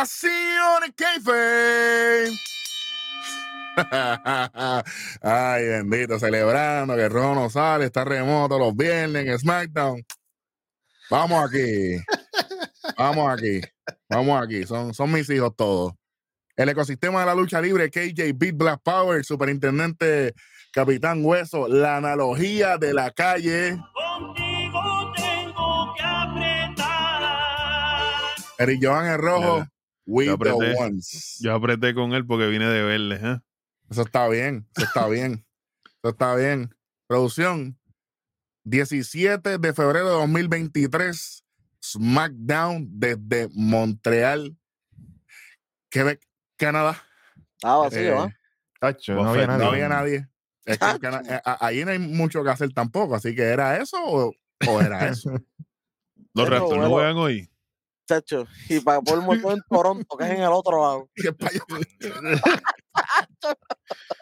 Nación Keife. Ay, bendito, celebrando que Rono sale, está remoto los viernes en SmackDown. Vamos aquí. Vamos aquí. Vamos aquí. Son, son mis hijos todos. El ecosistema de la lucha libre, KJ Beat Black Power, superintendente Capitán Hueso, la analogía de la calle. Contigo tengo que apretar. Eric Joan el rojo. We yo the apreté. ones. Yo apreté con él porque vine de verle. ¿eh? Eso está bien, eso está bien. Eso está bien. Producción. 17 de febrero de 2023. SmackDown desde Montreal, Quebec, Canadá. Ah, vacío, Eh, ¿ah? Tacho, no había No nadie. había nadie. Es que eh, ahí no hay mucho que hacer tampoco. Así que era eso o, o era eso. Los Raptors no juegan hoy. Chacho. Y para por todo en Toronto, que es en el otro lado.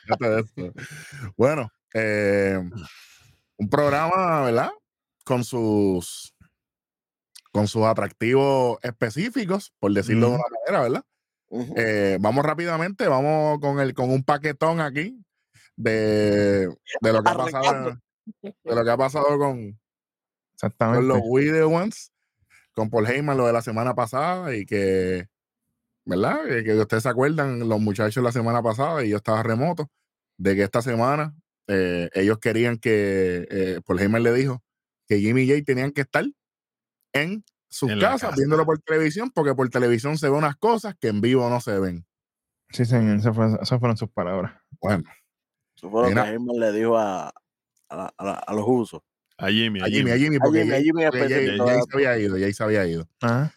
Bueno, eh, un programa, ¿verdad? Con sus con sus atractivos específicos, por decirlo de una manera, ¿verdad? Eh, vamos rápidamente, vamos con el con un paquetón aquí de, de lo que ha pasado de lo que ha pasado con, los We The Ones, con Paul Heyman, lo de la semana pasada, y que, ¿verdad? Que, que ustedes se acuerdan, los muchachos la semana pasada, y yo estaba remoto, de que esta semana eh, ellos querían que, eh, Paul Heyman le dijo que Jimmy y Jay tenían que estar en sus En casas, casa. viéndolo por televisión, porque por televisión se ven unas cosas que en vivo no se ven. Sí, señor. Esas fueron, esas fueron sus palabras. Bueno, Eso fue lo que. Heyman le dijo a, a, la- a la- a los usos. A Jimmy, a Jimmy, a Jimmy. A porque Jimmy, a Jimmy se había ido, Jay se había ido. Ajá.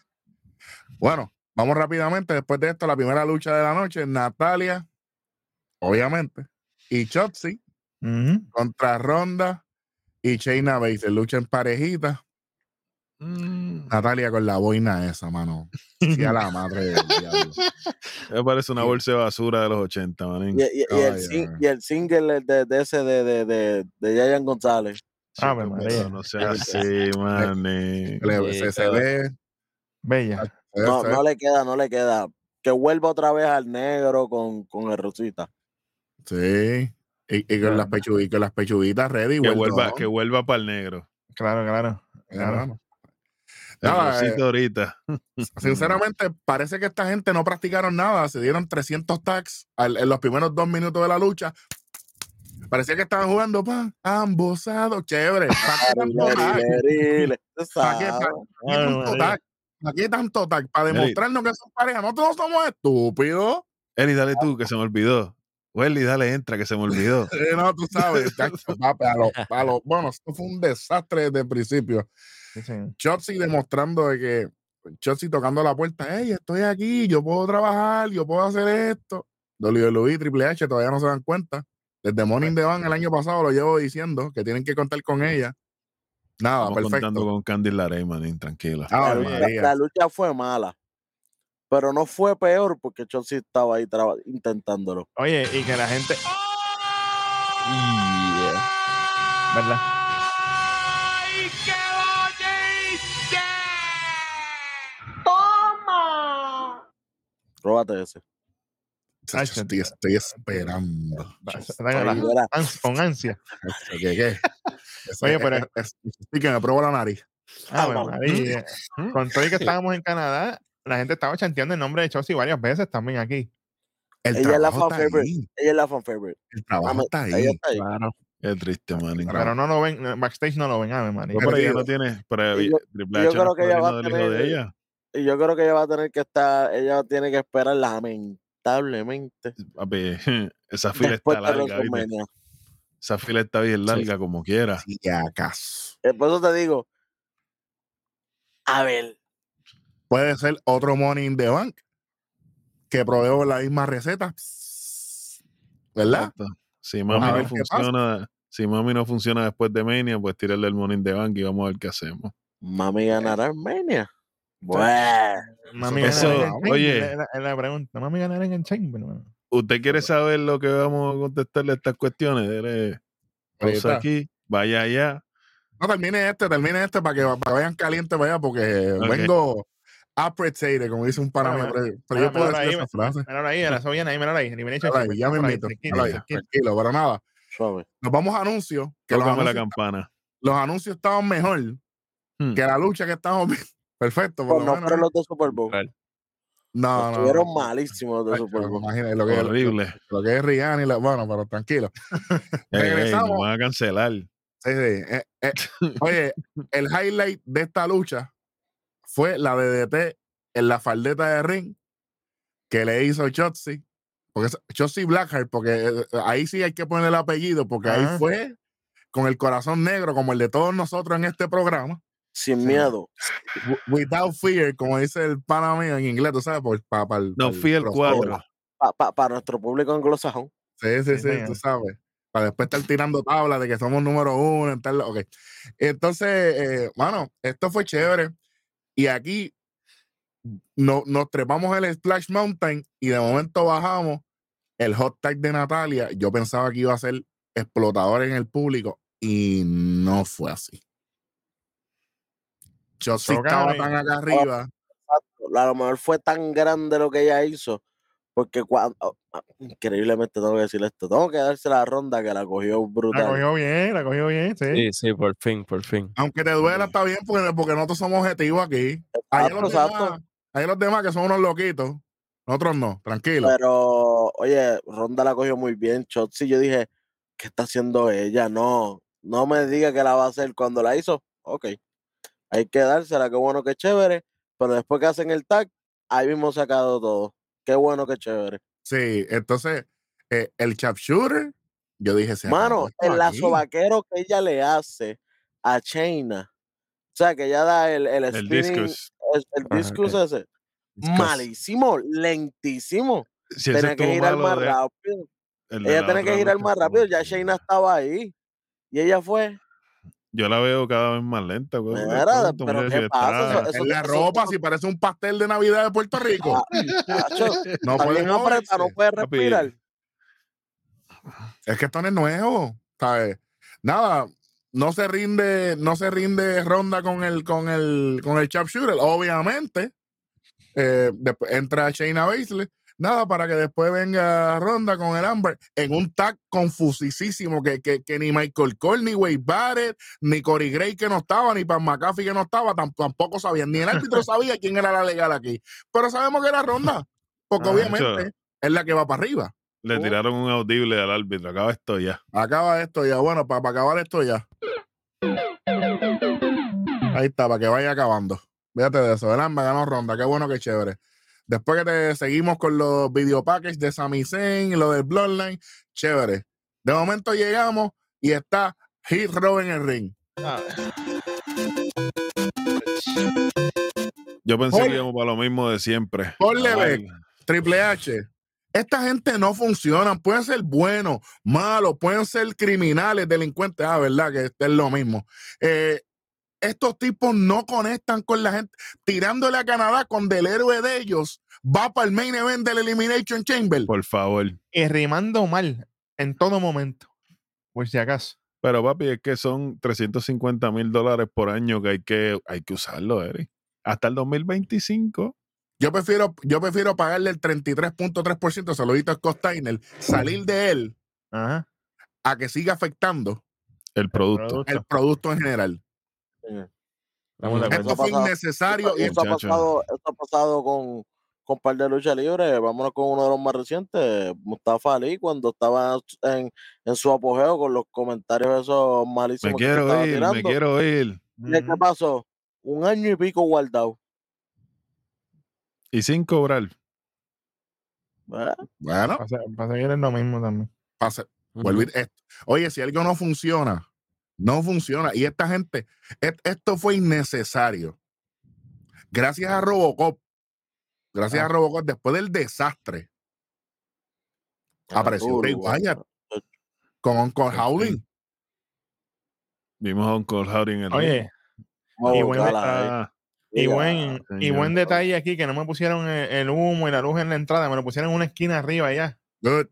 Bueno, vamos rápidamente. Después de esto, la primera lucha de la noche, Natalia, obviamente, y Chotzi contra Ronda y Shayna Baszler. Lucha en parejita. Mm, Natalia con la boina esa, mano. Sí, a la madre del diablo. me parece una bolsa de basura de los 80, manín. Y, y- y el, Ay, sing- ay. y el single de, de ese de, de, de, de Yayan González. Ave Chico, María. pero no sea así. Le- se, se ve. Bella. No, no le queda, no le queda. Que vuelva otra vez al negro con, con el Rosita. Sí. Y, y con las y con las pechuguitas ready. Que vuelva, que vuelva para el negro. Claro, claro. Claro. mano. El Nada, eh, ahorita. Sinceramente, parece que esta gente no practicaron nada. Se dieron 300 tags al- en los primeros dos minutos de la lucha. Parecía que estaban jugando pa, ambosado, chévere. ¿Para qué tanto tag? ¿Para qué, sabes. pa- qué tanto tag? ¿Para demostrarnos que son pareja. Nosotros no somos estúpidos. Eli, dale tú, que se me olvidó. Welly, dale, entra, que se me olvidó. Eh, no, tú sabes. chacho, papi, a lo- a lo- bueno, esto fue un desastre desde el principio. Sí, demostrando de que Chotzi tocando la puerta, hey, estoy aquí, yo puedo trabajar, yo puedo hacer esto. WWE, Triple H todavía no se dan cuenta. Desde Morning the Van el año pasado lo llevo diciendo que tienen que contar con ella. Nada, Estamos contando perfecto. con Candy Larey, manín, tranquila. Ah, la, lucha, María. la lucha fue mala. Pero no fue peor porque Chelsea estaba ahí traba- intentándolo. Oye, y que la gente. Yeah. ¿Verdad? ¡Ay, qué bonito! ¡Toma! Róbate ese. Estoy, estoy esperando. Con ansia. ¿Qué, qué? Ese- Oye, pero- es- es- sí que me pruebo la nariz. Ave Vamos. María. Con todo y que estábamos en Canadá, la gente estaba chanteando el nombre de Chelsea varias veces también aquí. El Ella es la trabajo fan está favorite. ahí. Ella es la fan favorite. El trabajo está ella ahí. está ahí. Claro. Qué triste. Claro. Pero no lo ven, eh, backstage no lo ven, María. No, pero ella no tiene. Pero Y yo- creo que ella va a tener- ella. Y yo creo que ella va a tener que estar, ella tiene que esperar lamentablemente. Papi, esa fila Después está de larga. Esa fila está bien Sí. larga, como quiera. Si acaso. Eh, Por eso te digo. A ver. Puede ser otro Money in the Bank que proveó la misma receta. ¿Verdad? Exacto. Si mami a no funciona, si mami no funciona después de Mania, pues tirarle el morning de bank y vamos a ver qué hacemos. Mami ganará en Mania. Bueno. Mami Eso- en el oye. La- la pregunta. Mami ganará en el Chamber. ¿Usted quiere saber lo que vamos a contestarle a estas cuestiones? Dele pausa aquí, vaya allá. No, termine este, termine este para que, para que vayan calientes, vaya, porque Ok. vengo appreciate, como dice un pana mío, Bueno, pero, yo puedo decir ahí, esa frase. Míralo ahí, eso viene ahí, míralo ahí. Ahí, ya me invito. tranquilo, pero nada. Suave. Nos vamos a anuncios. Que los Tócame la anuncios, campana. los anuncios estaban mejor Hmm. que la lucha que estamos viendo. Perfecto, por Pues no menos. fueron los de Super Bowl. Claro. No, no. Estuvieron no. malísimos los Ay, Super Bowl. imagínate lo que, Horrible. lo que es Rihanna y la, bueno, pero tranquilo. Regresamos. nos van a cancelar. Sí, sí. Eh, eh, Oye, el highlight de esta lucha fue la de DT en la faldeta de ring que le hizo Chotzi. Porque es- Chotzi Blackheart, porque eh, ahí sí hay que poner el apellido, porque ahí Ajá. fue con el corazón negro, como el de todos nosotros en este programa. Sin Sí. miedo. Without fear, como dice el pana mío en inglés, tú sabes, por, pa, pa, el- No crossover. 4. Para nuestro público anglosajón. Sí, sí, Sí, sí, tú sabes. Para después estar tirando tablas de que somos número uno. en tal- ok. Entonces, eh, bueno, esto fue chévere. Y aquí no, nos trepamos el Splash Mountain y de momento bajamos el hot tag de Natalia. Yo pensaba que iba a ser explotador en el público y no fue así. Yo sí estaba tan acá arriba. A lo mejor fue tan grande lo que ella hizo. Porque cuando. ah, Increíblemente tengo que decir esto. Tengo que darse la ronda que la cogió La brutal. cogió bien, la cogió bien, sí. Sí, sí, por fin, por fin. Aunque te duela, está bien porque, porque nosotros somos objetivos aquí. Hay los, demás, hay los demás que son unos loquitos. Nosotros no, tranquilo. Pero, oye, Ronda la cogió muy bien. Chotzi, yo dije, ¿qué está haciendo ella? No, no me diga que la va a hacer. Cuando la hizo, ok. Hay que dársela, qué bueno, qué chévere. Pero después que hacen el tag, ahí mismo sacado todo. Qué bueno, qué chévere. Sí, entonces, eh, el chap shooter, yo dije, se Mano, el lazo vaquero que ella le hace a Chaina. O sea, que ella da el, el, El spinning, discus. el, el Ajá, discus ese. Discus. Malísimo, lentísimo. Si Tenía que girar más de- rápido. el Ella la tenía que girar más rápido. Ya. Shayna estaba ahí. Y ella fue. Yo la veo cada vez más lenta. güey, pero mira, ¿qué pasa? está- Eso- En la eso- ropa, si parece un pastel de Navidad de Puerto Rico. Ah, no puede no moverse. puede respirar. Es que esto no es nuevo, ¿sabes? Nada, no se rinde, no se rinde ronda con el, con el, con el chap shooter, obviamente. Eh, después entra Shayna Baszler, nada, para que después venga ronda con el Amber en un tag confusísimo que, que, que ni Michael Cole, ni Wade Barrett, ni Corey Gray que no estaba, ni Pan McAfee que no estaba, tam- tampoco sabían, ni el árbitro sabía quién era la legal aquí. Pero sabemos que era ronda, porque Ah, obviamente es la que va para arriba. Le tiraron un audible al árbitro. Acaba esto ya. Acaba esto ya. Bueno, para, acabar esto ya. Ahí está, para que vaya acabando. Fíjate de eso. El Amba ganó ronda. Qué bueno, qué chévere. Después que te seguimos con los video packages de Sami Zayn y lo del Bloodline, chévere. De momento llegamos y está Hit Row en el ring. Yo pensé que íbamos para lo mismo de siempre. Ponle Beck. Triple H. Esta gente no funciona. Pueden ser buenos, malos, pueden ser criminales, delincuentes. Ah, verdad que es lo mismo. Eh, estos tipos no conectan con la gente. Tirándole a Canadá cuando el héroe de ellos va para el main event del Elimination Chamber. Por favor. Y rimando mal en todo momento. Por si acaso. Pero papi, es que son 350 mil dólares por año que hay que, hay que usarlo, Eric. Hasta el 2025. Yo prefiero, yo prefiero pagarle el 33.3%, saludito a Scott Steiner, salir de él Ajá. a que siga afectando El producto. el producto en general. Eso Esto fue innecesario y ha pasado, eso ha pasado con, con un par de lucha libre. Vámonos con uno de los más recientes, Mustafa Ali, cuando estaba en, en su apogeo con los comentarios esos Me malísimos que se quiero estaba ir, me quiero ir. ¿Y ¿Qué pasó? Un año y pico guardado. Y sin cobrar. ¿verdad? bueno, Para, para seguir es lo mismo también. vuelvo y- esto- Oye, si algo no funciona, no funciona. Y esta gente, et- esto fue innecesario. Gracias a Robocop, gracias Ah. a Robocop, después del desastre, apareció Duro, Bray guau. Wyatt con Uncle Howling. Vimos a Uncle Howdy en el. Oye, Y buen. Ah, y Ya, buen, y señor. buen detalle aquí que no me pusieron el, el humo y la luz en la entrada, me lo pusieron en una esquina arriba allá. Good.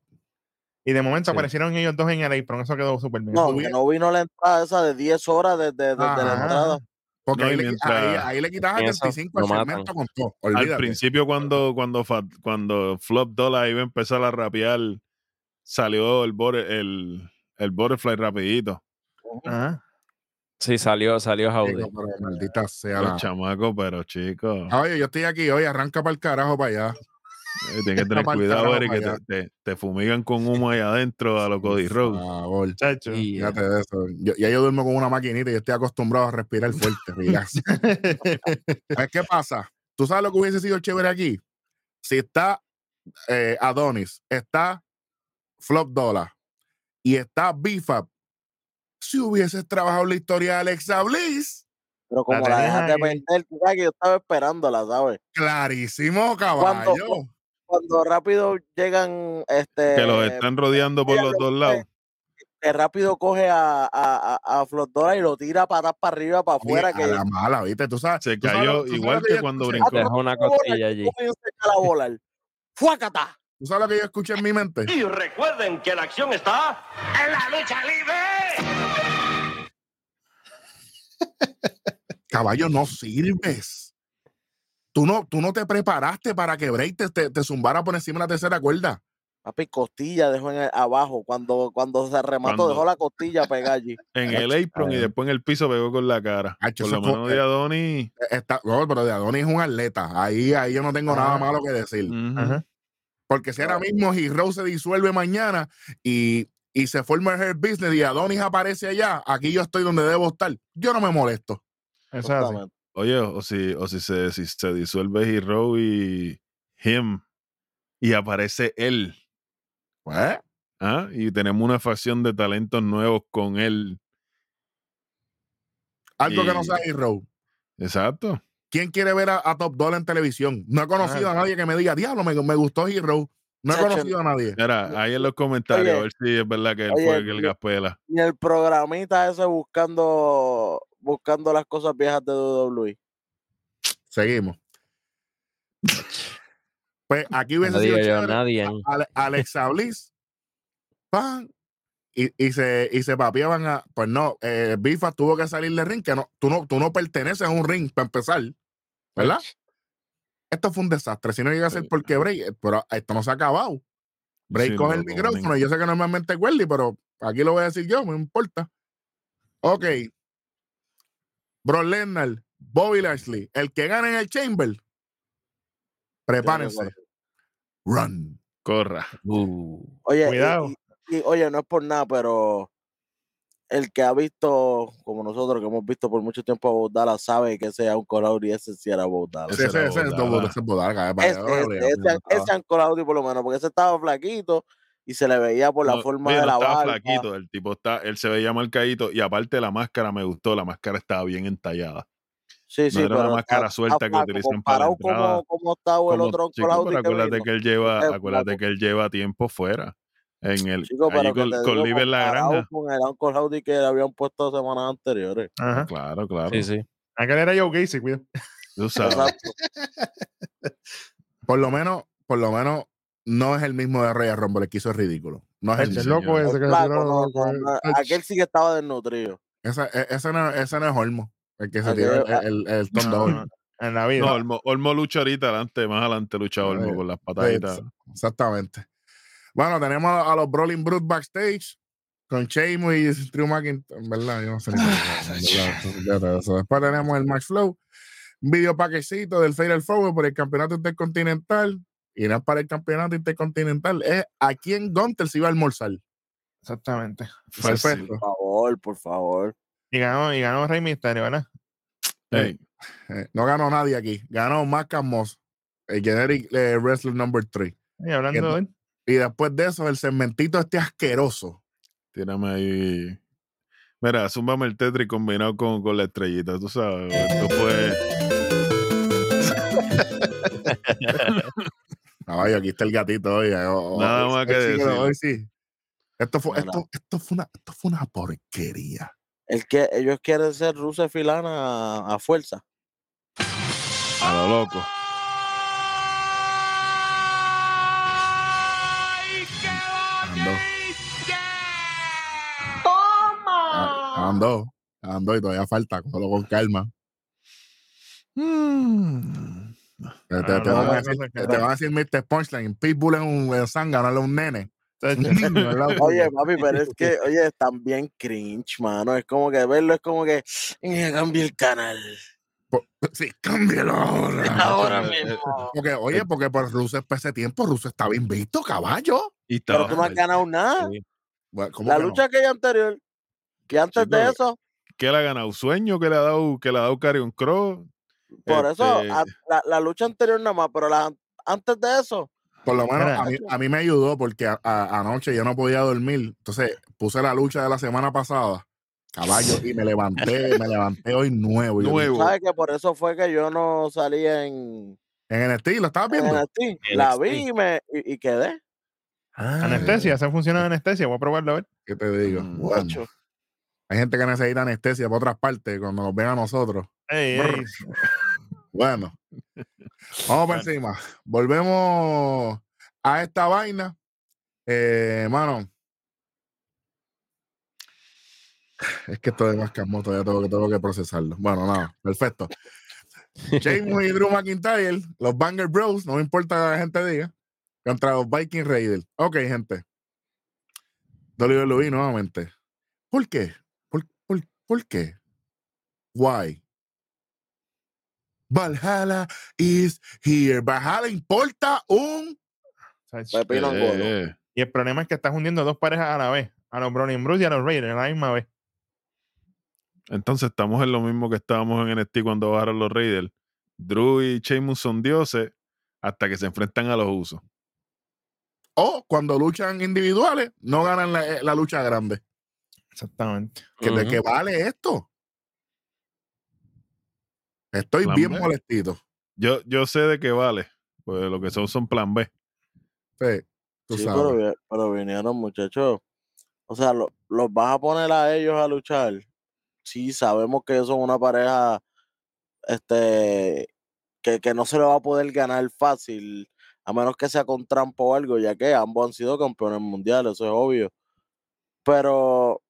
Y de momento Sí. aparecieron ellos dos en el apron. Eso quedó súper bien. No, que no vino la entrada esa de 10 horas desde, desde la entrada. Porque No, ahí, y le, mientras- ahí, ahí le quitas a Eso, 35 lo al matan. segmento con todo. Al Olvídate. principio, cuando, cuando, cuando Flop Dollar iba a empezar a rapear, salió el, el, el Butterfly rapidito. Ajá. Sí, salió, salió pero maldita sea Los la. chamacos, pero chicos, Ah, Oye, yo estoy aquí, oye, arranca para el carajo para allá. Eh, tienes que tener cuidado, Eric, que te, te- te fumigan con humo ahí adentro a los Cody Por Road. favor. Chacho. Y, Fíjate de eso. Yo, ya yo duermo con una maquinita y yo estoy acostumbrado a respirar fuerte. ¿Sabes qué pasa? ¿Tú sabes lo que hubiese sido chévere aquí? Si está eh, Adonis, está Flop Dollar y está Bifab, si hubieses trabajado la historia de Alexa Bliss, Pero como la tenías dejaste perder, tú sabes que yo estaba esperándola, ¿sabes? clarísimo, caballo. Cuando rápido llegan, este. Que los están rodeando por los dos lados. que rápido coge a, a, a, a Flotdora y lo tira patas para arriba, para Oye, afuera. a Que la mala, ¿viste? Tú sabes. Se cayó sabes igual que cuando brincó. Dejó una costilla allí. a volar. ¡Fuácata! ¿Tú sabes lo que yo escuché en mi mente? Y recuerden que la acción está en la lucha libre. Caballo, no sirves. Tú no, tú no te preparaste para que Bray te, te, te zumbara por encima de la tercera cuerda. Papi, costilla dejó en el- abajo. Cuando, cuando se remató, Cuando- dejó la costilla pegada allí. En el apron y después en el piso pegó con la cara. Hacho, Por lo menos de Adonis. Está, no, pero de Adonis es un atleta. Ahí, ahí yo no tengo nada Ah. malo que decir. Porque si ahora mismo Hero se disuelve mañana y, y se forma el Hair Business y Adonis aparece allá, aquí yo estoy donde debo estar. Yo no me molesto. Justamente. Oye, o si, o si, se, si se disuelve Hero y Him y aparece él. Pues, ¿ah? Y tenemos una facción de talentos nuevos con él. algo que no sea Hero. Exacto. ¿Quién quiere ver a, a Top Dollar en televisión? No he conocido Ah. a nadie que me diga, diablo, me, me gustó Hero. No he conocido a nadie. Mira, ahí en los comentarios, Oye, a ver si es verdad que él oye, fue el que el gaspela. Ni el programita ese buscando buscando las cosas viejas de WWE. Seguimos. Pues aquí hubiese No sido yo, nadie. Ale- Alexa Bliss, pan, y, y se, y se papeaban a. Pues no, eh, Bifa tuvo que salir del ring, que no, tú no, tú no perteneces a un ring para empezar, ¿verdad? Esto fue un desastre. Si no llega a ser porque Bray, pero esto no se ha acabado. Bray Sí, coge el no, micrófono, y yo sé que normalmente es Welly, pero aquí lo voy a decir yo, me importa. Ok. Bro Lesnar, Bobby Lashley, el que gane en el Chamber, prepárense. Run. Corra. Uh, Oye, y- Cuidado. Y, y, oye, no es por nada, pero el que ha visto, como nosotros que hemos visto por mucho tiempo a Bo Dallas, sabe que ese Uncle Audi, ese sí era Bodala. ese, ese es Bodala, Ese, ese, ese, Uncle Audi por lo menos, porque ese estaba flaquito y se le veía por la No, forma de la estaba barba. flaquito, el tipo está, él se veía marcadito y aparte la máscara me gustó, la máscara estaba bien entallada. Sí, sí, era una máscara suelta está que utilizan para la entrada. como, como estaba el Como- otro Uncle chico, Audi pero que acuérdate que él lleva, acuérdate que él lleva tiempo fuera. En el Chico, pero con, con digo, en la granja. con el Uncle Audi que le habían puesto semanas anteriores. Ajá. Claro, claro. sí, sí. Aquel era Joe Gacy, cuidado. Tú sabes. Por lo menos, por lo menos, no es el mismo de Rey Rumble, el que hizo es ridículo. No es el El loco ese que El tiró, no, loco, no, eh. no, aquel sí que estaba desnutrido. Ese, e- ese, no, ese no es Olmo, el que se tiró el, el, el Double. no, en la vida. No, Olmo, Olmo lucha ahorita adelante, más adelante lucha Olmo Ay, con las pataditas. Exactamente. Bueno, tenemos a los Brawling Brutes backstage con Sheamus y Drew McIntyre. En verdad, yo no sé eso. Después tenemos el Max Flow, un video paquecito del Fatal Forward por el campeonato intercontinental. Y no es para el campeonato intercontinental, es a quién Gunter se iba a almorzar. Exactamente. Perfecto. Por favor, por favor. Y ganó, y ganó Rey Misterio, ¿verdad? Eh, no ganó nadie aquí. Ganó Mac Moss, el generic eh, wrestler number 3. Y hablando de él. Y después de eso, el segmentito este asqueroso. tírame ahí. Mira, zúmbame el Tetris combinado con, con la estrellita, tú sabes. Esto fue. Caballo, aquí está el gatito hoy. oh, Nada más que decir. hoy sí. Esto fue, esto, esto fue una, esto fue una porquería. El que ellos quieren ser Rusev y Lana a, a fuerza. A lo loco. ¡Ay, qué Ando. bonito! Ah, Andó, andó y todavía falta, cógelo con calma. Mm. Te, te- van a decir, te- te era. van a decir Mr. Punchline. Pitbull es un zángano, es un nene. Oye, papi, pero es que, oye, están bien cringe, mano. Es como que verlo es como que "Eh, cambie el canal. Sí, cámbialo ahora. Ahora eh, mismo. Porque, oye, porque por Russo es para ese tiempo, Russo está bien visto, caballo. Y Pero estaba tú no has ganado nada. Sí. Bueno, ¿cómo La que no? lucha aquella anterior. Y antes Chico, de eso, ¿Qué le ha ganado? ¿Sueño que le ha dado, que le ha dado Carion Cross? por eso, Este- a- la, la lucha anterior nada más, pero la, antes de eso, Por lo menos a mí, a mí me ayudó porque a- a- anoche yo no podía dormir. Entonces puse la lucha de la semana pasada, caballo, y me levanté, me levanté hoy nuevo. Y yo Nuevo. ¿sabes que Por eso fue que yo no salí en, En el estilo, ¿estabas en viendo? NXT. La NXT. vi y, me, y, y quedé. Ah, Anestesia, esa funciona de anestesia. Voy a probarlo a ver. ¿Qué te digo? Mm, Bueno, Macho. hay gente que necesita anestesia por otras partes cuando nos ven a nosotros. Ey, Brr. ey. Bueno, vamos para encima. Volvemos a esta vaina. Eh, mano. Es que esto de más camoto, ya tengo que, tengo que procesarlo. Bueno, nada, perfecto. James y Drew McIntyre, los Banger Bros, no me importa lo que la gente diga, contra los Viking Raiders. Ok, gente. WWE nuevamente. ¿Por qué? ¿Por, por, por qué? Why? Valhalla is here. Valhalla importa un. Pepino Angulo. Eh, Y el problema es que estás hundiendo dos parejas a la vez. A los Browning Bruce y a los Raiders a la misma vez. Entonces estamos en lo mismo que estábamos en NXT cuando bajaron los Raiders. Drew y Sheamus son dioses hasta que se enfrentan a los usos. O cuando luchan individuales, no ganan la, eh, la lucha grande. Exactamente. ¿Que ¿De qué vale esto? Estoy Plan bien B. molestito. Yo, yo sé de qué vale, pues lo que son son plan B. Sí, tú Sí, sabes. pero vinieron muchachos. O sea, lo- los vas a poner a ellos a luchar. Sí, sabemos que ellos son una pareja este que, que no se le va a poder ganar fácil, a menos que sea con trampa o algo, ya que ambos han sido campeones mundiales, eso es obvio. Pero,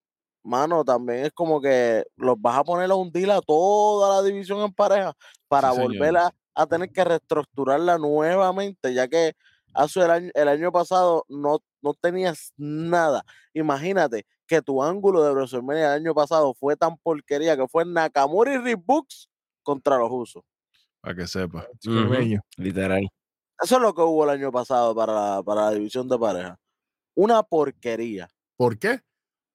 mano, también es como que los vas a poner a hundir a toda la división en pareja para Sí, volver a, a tener que reestructurarla nuevamente, ya que hace el año, el año pasado no, no tenías nada. Imagínate que tu ángulo de WrestleMania el año pasado fue tan porquería que fue Nakamura y Rick Books contra los usos. Para que sepa. Literal. Eso es lo que hubo el año pasado para la, para la división de pareja. Una porquería. ¿Por qué?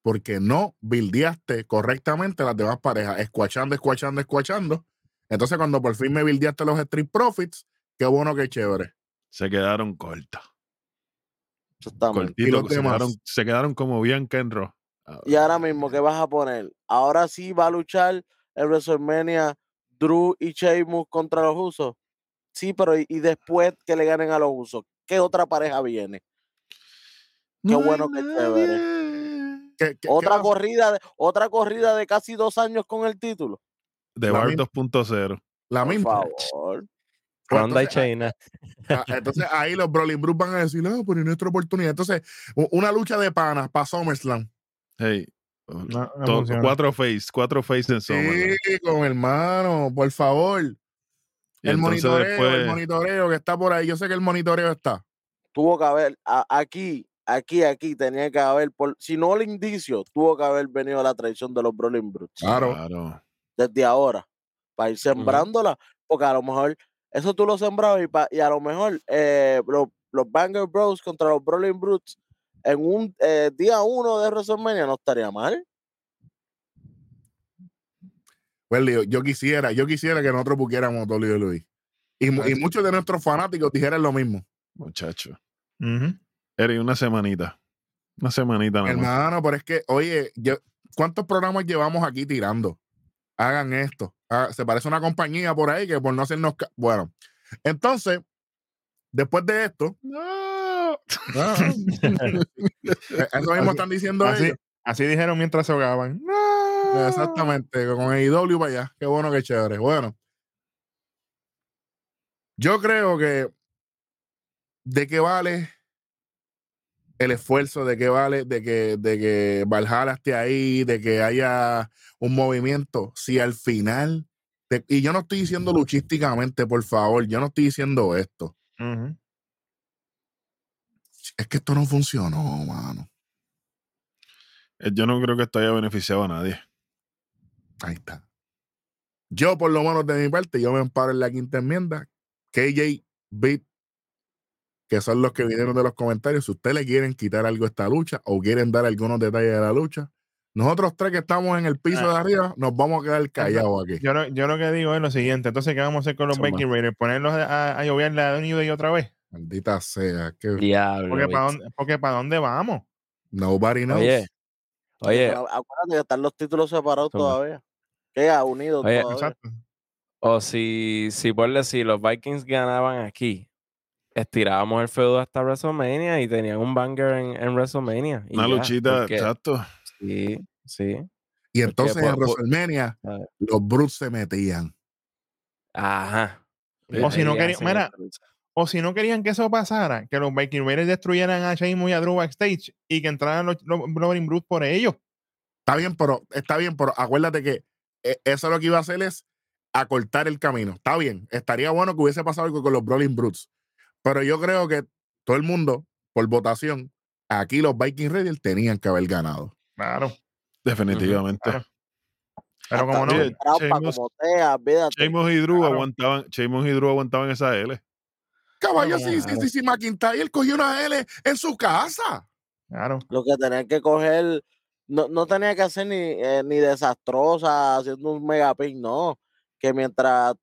Porque no bildeaste correctamente las demás parejas, escuachando, escuachando, escuachando. Entonces, cuando por fin me bildeaste los Street Profits, qué bueno, qué chévere. Se quedaron cortos. Cortitos, se, quedaron, se quedaron como Bianca en Raw. Ah, Y ahora mismo, ¿qué vas a poner? Ahora sí va a luchar el WrestleMania Drew y Sheamus contra los usos. Sí, pero y, y después que le ganen a los usos, ¿qué otra pareja viene? Qué no bueno, qué chévere. ¿Qué- Otra corrida, de, otra corrida de casi dos años con el título. The La Bar misma. 2.0. La Por misma. favor. Ronda y. Ah, Entonces ahí los Brolin Bruce van a decir, no, pero es nuestra oportunidad. Entonces, una lucha de panas para SummerSlam. Hey. No, no to- funciona. cuatro face, cuatro face en. Sí, con hermano, por favor. Y el monitoreo, el monitoreo que está por ahí. Yo sé que el monitoreo está. Tuvo que haber, a- aquí, aquí, aquí, tenía que haber, por, si no el indicio, tuvo que haber venido la traición de los Brawling Brutes. Claro. claro. desde ahora para ir sembrándola, porque a lo mejor eso tú lo sembrabas y, pa- y a lo mejor eh, los, los Banger Bros contra los Brawling Brutes en un eh, día uno de WrestleMania no estaría mal. Pues Leo, yo quisiera, yo quisiera que nosotros pusiéramos WWE. Y, mu- y muchos de nuestros fanáticos dijeran lo mismo. Muchacho. Ujú. Eri, una semanita. Una semanita. Hermano, pero es que, oye, yo- ¿cuántos programas llevamos aquí tirando? Hagan esto. Ah, se parece a una compañía por ahí que por no hacernos. Bueno, entonces, después de esto, No. ah, eso mismo están diciendo Así, ellos. así dijeron mientras se ahogaban. ¡No! Exactamente, con el IW para allá. Qué bueno, qué chévere. Bueno, yo creo que de qué vale el esfuerzo, de qué vale, de que, de que Valhalla esté ahí, de que haya un movimiento, si al final te- y yo no estoy diciendo luchísticamente, por favor, yo no estoy diciendo esto. Ujú. Es que esto no funcionó, mano. Eh, Yo no creo que esto haya beneficiado a nadie. Ahí está. Yo, por lo menos de mi parte, yo me amparo en la quinta enmienda. KJ Beat, que son los que vinieron de los comentarios. Si ustedes le quieren quitar algo a esta lucha o quieren dar algunos detalles de la lucha, nosotros tres que estamos en el piso de arriba, nos vamos a quedar callados aquí. Yo, lo, yo lo que digo es lo siguiente. Entonces, ¿qué vamos a hacer con los. Viking Raiders? ¿Ponerlos a, a lloverle a Don y otra vez? Maldita sea. Que Diablo. Porque ¿para dónde, porque ¿para dónde vamos? nobody knows. Oye, oye, acuérdate que están los títulos separados Toma. todavía. Queda unidos Oye, todavía. Exacto. o si, si por si los Vikings ganaban aquí, estirábamos el feudo hasta WrestleMania y tenían un banger en, en WrestleMania. y Una ya, luchita, porque- exacto. Sí, sí. Y Porque entonces en WrestleMania, los Brutes se metían. Ajá. O si no Ahí quería- hacen mira. O si no querían que eso pasara, que los Viking Raiders destruyeran a Sheamus y a Drew backstage y que entraran los, los Brawling Brutes por ellos. Está bien, pero está bien, pero acuérdate que eh, eso lo que iba a hacer es acortar el camino. Está bien, estaría bueno que hubiese pasado algo con los Brawling Brutes. Pero yo creo que todo el mundo, por votación, aquí los Viking Raiders tenían que haber ganado. Claro. Definitivamente. claro. Pero como no. Sheamus y Drew Claro. aguantaban, Sheamus y Drew aguantaban esa L. Caballo, sí, sí, sí, McIntyre cogió una L en su casa. claro. Lo que tenían que coger, no, no tenía que hacer ni, eh, ni desastrosa, haciendo un megapin, no. Que mientras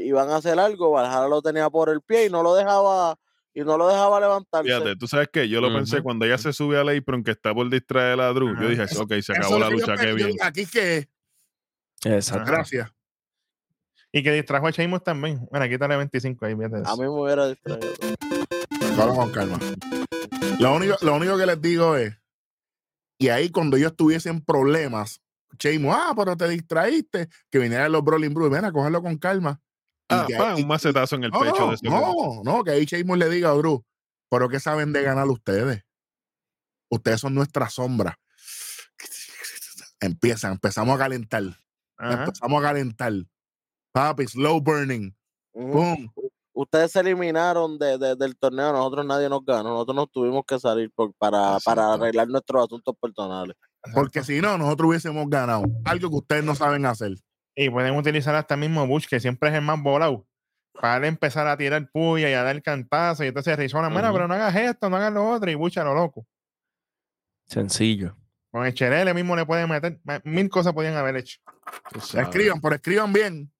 iban a hacer algo, Valhalla lo tenía por el pie y no lo dejaba, y no lo dejaba levantarse. Fíjate, tú sabes que yo lo pensé cuando ella se sube al apron que está por distraer a Drew. Ajá. Yo dije, Eso- ok, se acabó la lucha, qué bien. Aquí que, Exacto. gracias. Y que distrajo a Sheamus también. Bueno, quítale 25 ahí, fíjate A mí me hubiera distraído. Vamos con calma. Lo único, lo único que les digo es, y ahí cuando ellos tuviesen problemas, Sheamus, ah, pero te distraíste, que vinieran los Brawling Brutes, ven a cogerlo con calma. Ah, que pa, ahí- un macetazo en el no, pecho no, de ese no, no, que ahí Sheamus le diga a Drew, pero ¿qué saben de ganar ustedes? Ustedes son nuestra sombra. Empiezan, empezamos a calentar, Ajá. empezamos a calentar. Papi, slow burning. Ujú. Boom. Ustedes se eliminaron de, de- del torneo, nosotros nadie nos ganó, nosotros nos tuvimos que salir por- para, para arreglar nuestros asuntos personales. Porque si no, nosotros hubiésemos ganado. Algo que ustedes no saben hacer. Y pueden utilizar hasta el mismo Bush, que siempre es el más volado, para empezar a tirar puya y a dar cantazo. Y entonces Rizona, mira, Ujú. pero no hagas esto, no hagas lo otro. Y Bush a lo loco. Sencillo. Con el Cherele mismo le pueden meter. Mil cosas podían haber hecho. Escriban, pero escriban bien.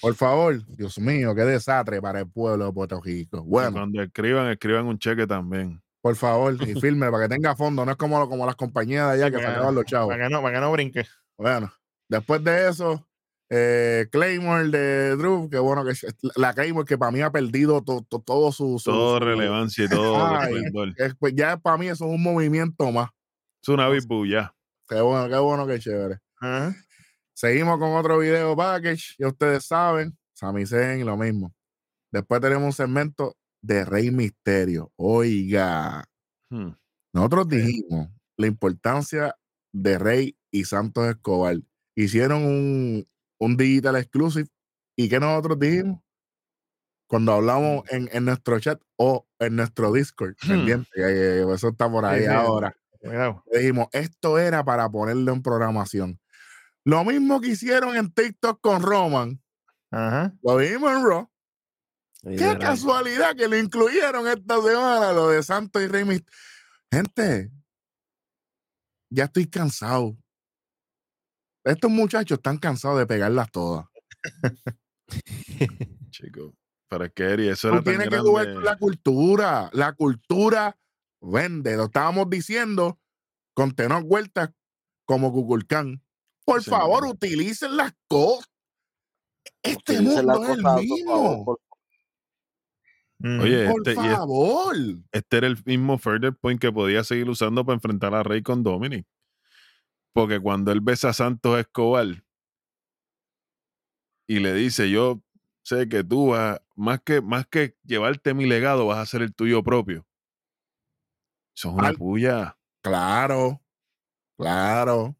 Por favor, Dios mío, qué desastre para el pueblo de Puerto Rico. Y Bueno, Cuando escriban, escriban un cheque también. por favor, y firme para que tenga fondo. No es como, como las compañías de allá que para- sacaban los chavos. Para que no, para que no brinque. Bueno, después de eso, eh, Claymore de Drew, que bueno que la Claymore que para mí ha perdido to- to- todo su, su- Todo su- relevancia y todo Ay. esplendor. es- pues ya para mí eso es un movimiento más. Es una bibu ya. Qué bueno, qué bueno, qué chévere. Ajá. Seguimos con otro video package. Ya ustedes saben, Sami Zayn, lo mismo. Después tenemos un segmento de Rey Misterio. Oiga, Hmm. nosotros dijimos la importancia de Rey y Santos Escobar. Hicieron un, un digital exclusive. ¿Y qué nosotros dijimos? Cuando hablamos en, en nuestro chat o en nuestro Discord, Hmm. pendiente, eso está por ahí Sí, ahora. Cuidado. dijimos, esto era para ponerlo en programación. Lo mismo que hicieron en TikTok con Roman, Ajá. lo vimos en Raw. Qué casualidad que lo incluyeron esta semana, lo de Santos y Rey Gente, ya estoy cansado. Estos muchachos están cansados de pegarlas todas. Chico. Es que Eri, eso Tú era tan tienes que jugar con grande. la cultura. La cultura vende. Lo estábamos diciendo con Tenor Vueltas como Cuculcán. Por Sí, favor, utilicen las cosas. Este Utilicen mundo es el favor, Ujú. Oye, Por este, favor. este era el mismo further point que podía seguir usando para enfrentar a Rey con Dominic. Porque cuando él besa a Santos Escobar y le dice, yo sé que tú vas, más que, más que llevarte mi legado, vas a hacer el tuyo propio. Eso es una Al- puya. Claro. Claro.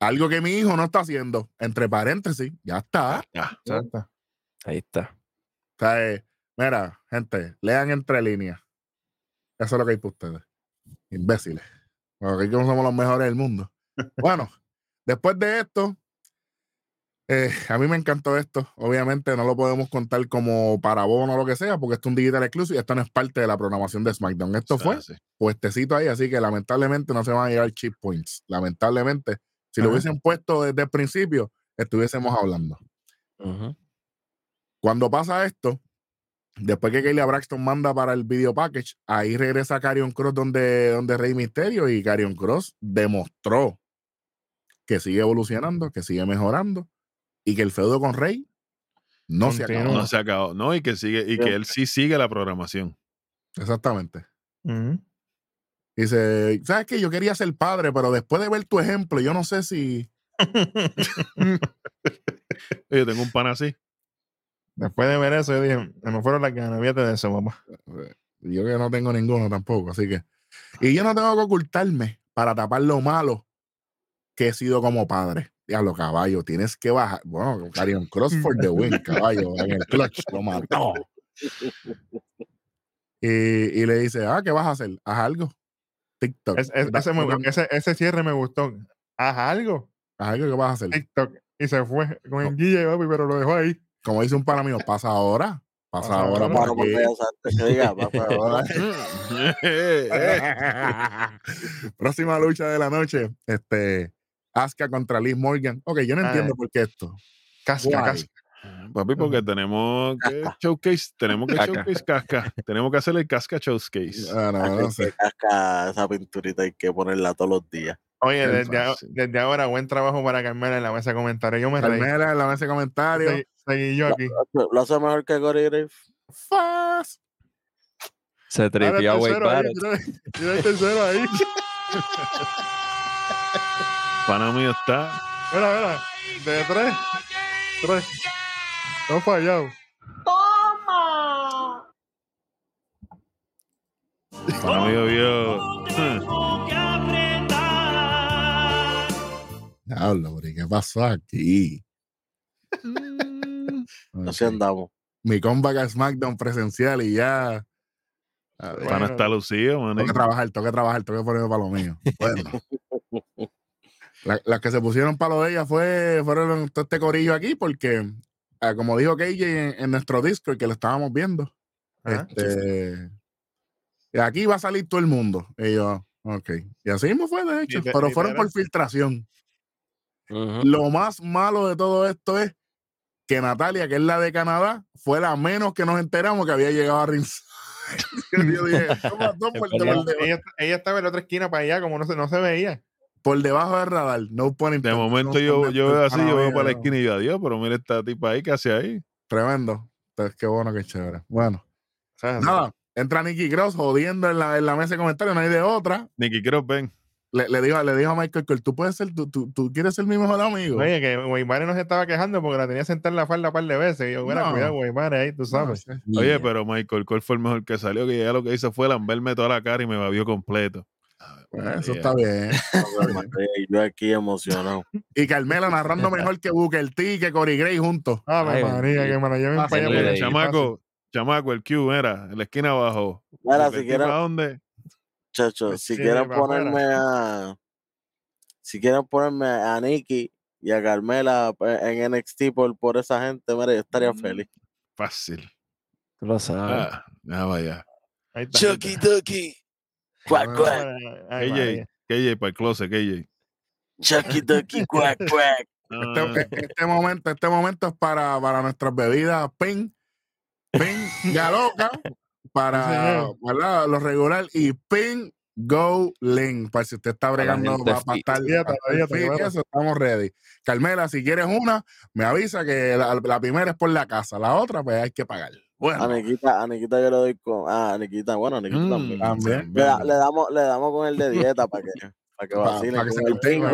Algo que mi hijo no está haciendo. Entre paréntesis, ya está. Ya. Exacto. Ahí está. O sea, eh, mira, gente, lean entre líneas. Eso es lo que hay para ustedes. Imbéciles. Aquí como somos los mejores del mundo. Bueno, después de esto, eh, a mí me encantó esto. Obviamente no lo podemos contar como para bono o lo que sea, porque esto es un digital exclusive. Esto no es parte de la programación de SmackDown. Esto fue sí. puestecito ahí, así que lamentablemente no se van a llegar chip points. Lamentablemente, si lo hubiesen puesto desde el principio, estuviésemos hablando. Cuando pasa esto, después que Kayla Braxton manda para el video package, ahí regresa Carion Cross donde, donde Rey Misterio y Carion Cross demostró que sigue evolucionando, que sigue mejorando y que el feudo con Rey no se acabó. No se acabó. No, y que sigue, y que él sí sigue la programación. Exactamente. Dice, ¿sabes qué? Yo quería ser padre, pero después de ver tu ejemplo, yo no sé si... Yo tengo un pan así. Después de ver eso, yo dije, me fueron las ganas, fíjate de eso, papá. Yo que no tengo ninguno tampoco, así que... Y yo no tengo que ocultarme para tapar lo malo que he sido como padre. Diablo, caballo, tienes que bajar. Bueno, Carion Cross for the win, caballo, en el clutch, lo mató. Y, y le dice, ah, ¿qué vas a hacer? Haz algo. TikTok. Es- es- Da- ese, me- ese, ese cierre me gustó. Haz algo. Haz algo que vas a hacer. TikTok. Y se fue con el guille, papi, pero lo dejó ahí. Como dice un pana mío, pasa ahora. Pasa ahora ahora. para que diga, pasa ahora. Próxima lucha de la noche. Este. Asuka contra Liz Morgan. Ok, yo no entiendo por qué esto. Casca, casca. Papi, porque tenemos que showcase, tenemos que Casca. showcase casca. Tenemos que hacer el casca showcase. Ah, no, no sé. Que casca esa pinturita hay que ponerla todos los días. Oye, desde, a- desde ahora, buen trabajo para Carmela en la mesa de comentarios. Yo me reí. Carmela en la mesa de comentarios. Seguí, seguí yo aquí. Lo hace mejor que Corey Graves. Fast. Se tripió a Wade Barrett. el tercero ahí. Pana mío está. Mira, mira. De tres. Tres. No fallado. Pana mío vio. Diablo, ¿y ¿qué pasó aquí? Así Ok. andamos. Mi comeback a SmackDown presencial y ya. A ver, Pana está lucido, man. tengo que trabajar, tengo que trabajar, tengo que ponerme para lo mío. Bueno. La- las que se pusieron para lo de ella fue, fueron todo este corillo aquí, porque, ah, como dijo KJ en, en nuestro Discord, que lo estábamos viendo, Ajá. este, y aquí va a salir todo el mundo. Y yo, ok. Y así mismo fue, de hecho, pero fueron por literal. Lo más malo de todo esto es que Natalia, que es la de Canadá, fue la menos que nos enteramos que había llegado a ringside. yo dije, toma, toma, por, Ella- por deba- Ella, ella estaba en la otra esquina para allá, como no se, no se veía. por debajo del radar. No pone De momento yo, yo veo así, yo veo para la esquina y yo, adiós, pero mira esta tipa ahí, ¿qué hace ahí? Tremendo. Entonces, qué bueno, qué chévere. Bueno, nada. Entra Nicky Cross jodiendo en la, en la mesa de comentarios, no hay de otra. Nicky Cross, ven. Le, le dijo, le dijo a Michael que tú puedes ser, tú, tú, tú quieres ser mi mejor amigo. Oye, que Weimare no se estaba quejando porque la tenía sentada en la falda un par de veces. Y yo, bueno, No. cuidado, Weimare, ahí tú No, sabes. sí. Oye, pero Michael Cole fue el mejor que salió, que ya lo que hizo fue lamberme toda la cara y me babió completo. Bueno, eso Yeah. está bien. Yo aquí emocionado. Y Carmela narrando mejor que Booker T y que Cory Gray juntos. Ah, Ay, María, que me la lleven Ah, para allá. chamaco, chamaco, el Q, era, en la esquina abajo. Mira, Booker si T, ¿para quieren, dónde? Chacho, Pues si sí, quieren ponerme a. Si quieren ponerme a Nicky y a Carmela pues, en NXT por, por esa gente, yo estaría Mm. feliz. Fácil. Tú lo sabes. Ah, ya vaya. Está. Chucky Ducky. Quack, quack. Ay, KJ. KJ para el closet, KJ. Chucky Ducky, quack, quack. Este, Ah, este momento, este momento es para, para nuestras bebidas Pin, Pin Galoca, para señor. ¿verdad? lo regular y Pin Go Link, para si usted está bregando para, para estar eso, estamos ready. Carmela, si quieres una, me avisa que la, la primera es por la casa, la otra pues hay que pagar. Bueno, A Niquita, a Niquita yo le doy con. Ah, a Niquita, bueno, a Niquita mm, también. También. Le, le damos, le damos con el de dieta para que, para que vacilen. para Go. que se mantenga.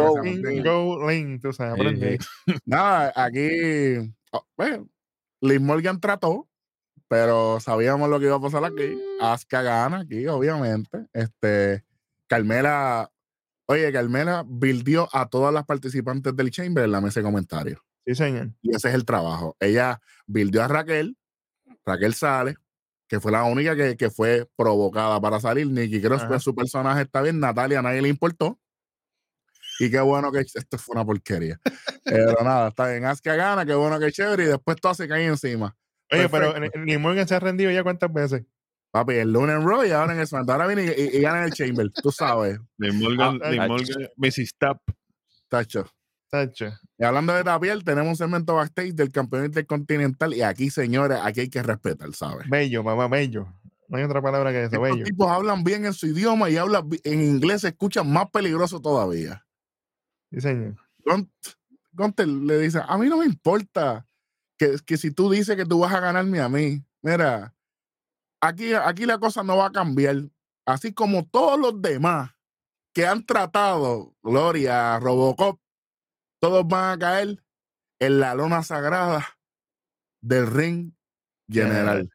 Go Lane, tú sabes, Sí, aprende. sí. nada, aquí, oh, bueno, Liz Morgan trató, pero sabíamos lo que iba a pasar aquí. Asuka gana aquí, obviamente. Este, Carmela Oye, Carmela buildió a todas las participantes del Chamber en la mesa de comentarios. Sí, señor. Y ese es el trabajo. Ella buildió a Raquel, Raquel sale, que fue la única que, que fue provocada para salir. Nicky Cross, pues su personaje está bien. Natalia a nadie le importó. Y qué bueno que esto fue una porquería. Pero nada, está bien. Asuka gana, qué bueno que chévere. Y después todo se cae encima. Oye, pero. Lee Morgan se ha rendido ya cuántas veces. Papi, el lunes en Raw y ahora en el SmackDown. Ahora viene y, y- y gana en el Chamber. Tú sabes, Liv Morgan, Ah, Liv ah, Morgan, Mrs. Tap. tacho. Tacho. Y hablando de Tapiel, tenemos un segmento backstage del campeón intercontinental. Y aquí, señores, aquí hay que respetar, ¿sabes? Bello, papá, bello. No hay otra palabra que eso, Estos bello. tipos hablan bien en su idioma y hablan en inglés, se escuchan más peligroso todavía. Sí, señor. Gunt- Gunther le dice, a mí no me importa que, que si tú dices que tú vas a ganarme a mí, mira, aquí, aquí la cosa no va a cambiar. Así como todos los demás que han tratado Gloria, Robocop, todos van a caer en la lona sagrada del ring general.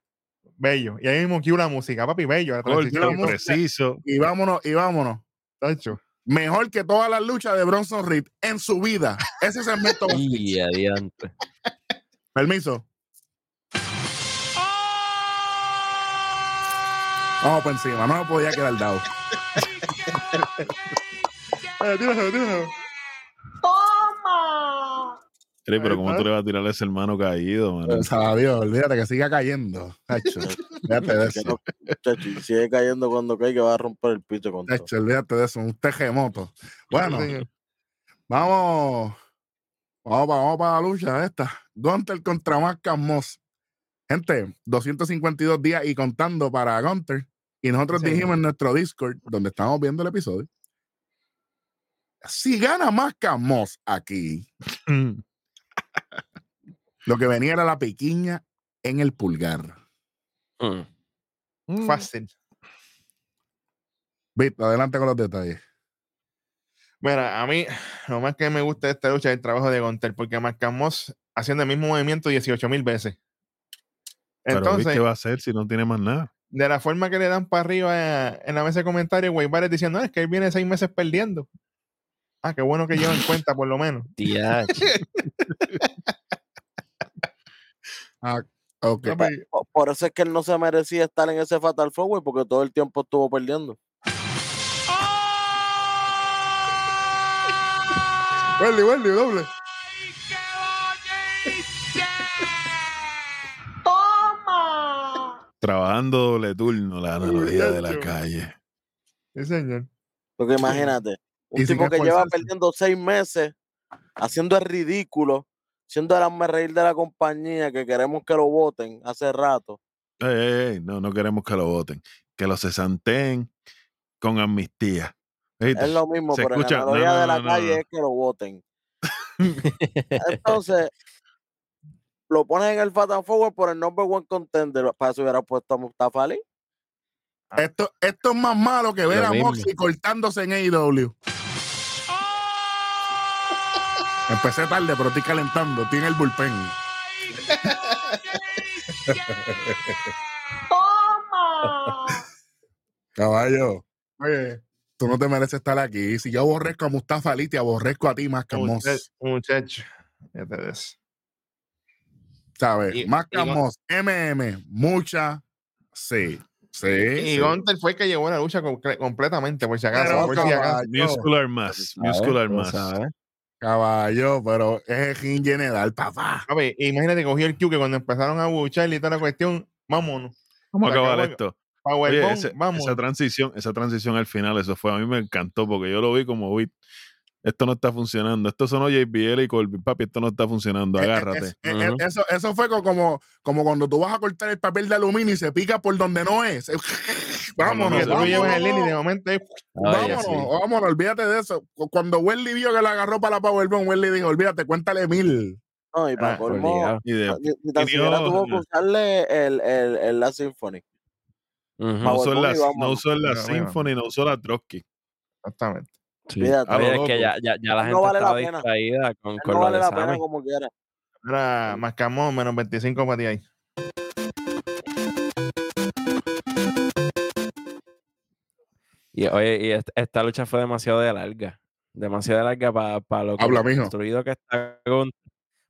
Bello. Y ahí mismo cue la música, papi, bello. La Corto, transición. música. preciso. Y vámonos, y vámonos. Tacho. Mejor que todas las luchas de Bronson Reed en su vida. Ese segmento. Y adiante. Permiso. Vamos por encima, no me podía quedar dado. Eh, tíralo, tíralo. Cri, pero ¿cómo tú le vas a tirar a ese hermano caído, mano? Adiós, olvídate que siga cayendo. Tacho, olvídate de Que eso. y sigue cayendo cuando caiga, va a romper el piso con todo. Tacho, olvídate de eso. Un terremoto. Bueno, vamos. Vamos para, vamos para la lucha esta. Gunter contra Marcus Moss. Gente, 252 días y contando para Gunter. Y nosotros Sí, dijimos en nuestro Discord, donde estábamos viendo el episodio, si gana Marcus Moss aquí, Mm. lo que venía era la piquiña en el pulgar. Mm. Mm. Fácil. Vito, adelante con los detalles. Mira, a mí lo más que me gusta de esta lucha es el trabajo de Gonter, porque marcamos haciendo el mismo movimiento 18 mil veces. Pero Entonces, ¿viste ¿qué va a hacer si no tiene más nada? de la forma que le dan para arriba eh, en la mesa de comentarios, Barrett diciendo, "Ah, es que él viene seis meses perdiendo. Ah, qué bueno que llevan cuenta, por lo menos. Ah, ok. Papi, Por- Por eso es que él no se merecía estar en ese Fatal Forward porque todo el tiempo estuvo perdiendo. Welly, Welly, doble. Trabajando doble turno, la analogía de la calle. Sí, señor. Porque imagínate, un tipo que lleva perdiendo seis meses, haciendo el ridículo, siendo el hazme reír de la compañía, que queremos que lo voten hace rato. Ey, ey, ey, no, no queremos que lo voten. Que lo cesanteen con amnistía. ¿Viste? Es lo mismo, pero escucha- la no, analogía no, de la no, no, calle no. es que lo voten. Entonces, lo pones en el Fatal Forward por el number one contender. Para eso hubiera puesto a Mustafa Ali. Esto, esto es más malo que ver Lo a. Moxie cortándose en AEW. Empecé tarde, pero estoy calentando. Tiene el bullpen. Caballo, Oye, tú no te mereces estar aquí. Si yo aborrezco a Mustafa Ali, te aborrezco a ti más que a Moss. muchacho, muchacho. Fíjate de eso. ¿Sabes? Y- más que a. MM, mucha. Sí. Sí. Y sí. Gunter fue el que llevó la lucha comple- completamente, por si acaso. Pero, por si acaso. caballo, Muscular ¿Sabes? muscular sabes. caballo, pero es el general, papá. Papi, imagínate, cogió el Q que cuando empezaron a buchar y toda la cuestión, vámonos. Vamos a acabar esto. Power Oye, Bomb, ese- vamos. esa transición, esa transición al final, eso fue, a mí me encantó porque yo lo vi como, uy, esto no está funcionando. Esto sonó JBL y Colby, papi, esto no está funcionando, Eh, eh, agárrate. es- eh, eso, eso fue co- como, como cuando tú vas a cortar el papel de aluminio y se pica por donde no es. vámonos, tú lo llevas en línea y de vámonos, momento Ay, vámonos, sí. vámonos, olvídate de eso. Cu- Cuando Welly vio que la agarró para la Powerbomb, Welly dijo, olvídate, cuéntale mil. No, y para Ah, colmo, ni, ni tan siquiera tuvo que no. usarle el, el, el La Symphony. No usó la, no usó la Mira, mira. Symphony, no usó la Trotsky. Exactamente. Sí. Fíjate. Lo es que ya, ya, ya la No gente vale la estaba pena. distraída con, no lo vale la pena como quiera. Ahora, mascamos menos 25 para ti ahí. Y oye, y est- esta lucha fue demasiado de larga. Demasiado de larga para lo Habla, mijo. construido que está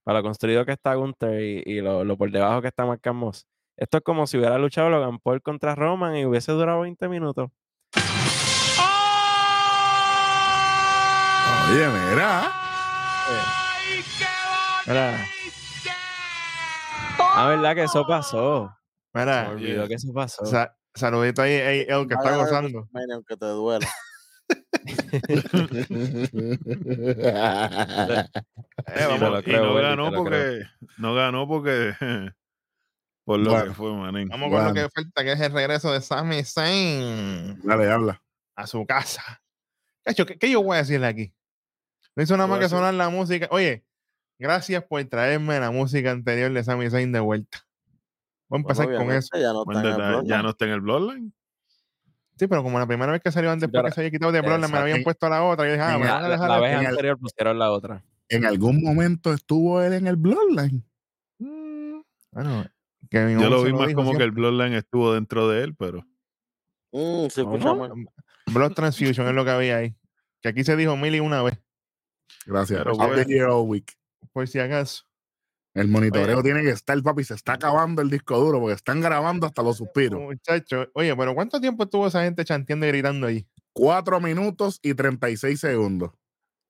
para lo construido que está Gunther y, y lo, lo por debajo que está Mark Moss. Esto es como si hubiera luchado Logan Paul contra Roman y hubiese durado 20 minutos. Oye, mira. Mira, Ah, verdad que eso pasó. Se me mira. olvidó que eso pasó. sa- saludito ahí, ahí, el que está gozando. WrestleMania, Aunque te duela. Eh, vamos, Y no ganó porque no ganó porque por lo Bueno. que fue manín. vamos con lo Bueno. que falta, que es el regreso de Sami Zayn Dale, habla. a su casa. Cacho, ¿qué, qué yo voy a decirle aquí? No hizo nada más que sonar la música. Oye, gracias por traerme la música anterior de Sami Zayn de vuelta. Voy a empezar Bueno, con eso. Ya no está en el ya, no está en el Bloodline. Sí, pero como la primera vez que salió antes, después pero- que se había quitado de Bloodline, me la habían puesto a la otra. Y yo dije, ah, me el- van a La, dejar la de- vez anterior pusieron la otra. En algún momento estuvo él en el Bloodline. Mm, Bueno, Kevin Yo lo vi más como que el. Bloodline estuvo dentro de él, pero Mm, se escucha mal. Blood Transfusion es lo que había ahí. Que aquí se dijo mil y una vez, Gracias. Pero All the bueno. year, all week. por si acaso. El monitoreo tiene que estar, papi. Se está acabando el disco duro porque están grabando hasta los suspiros. Muchacho, oye, pero ¿cuánto tiempo estuvo esa gente chanteando y gritando ahí? Cuatro minutos y 36 segundos.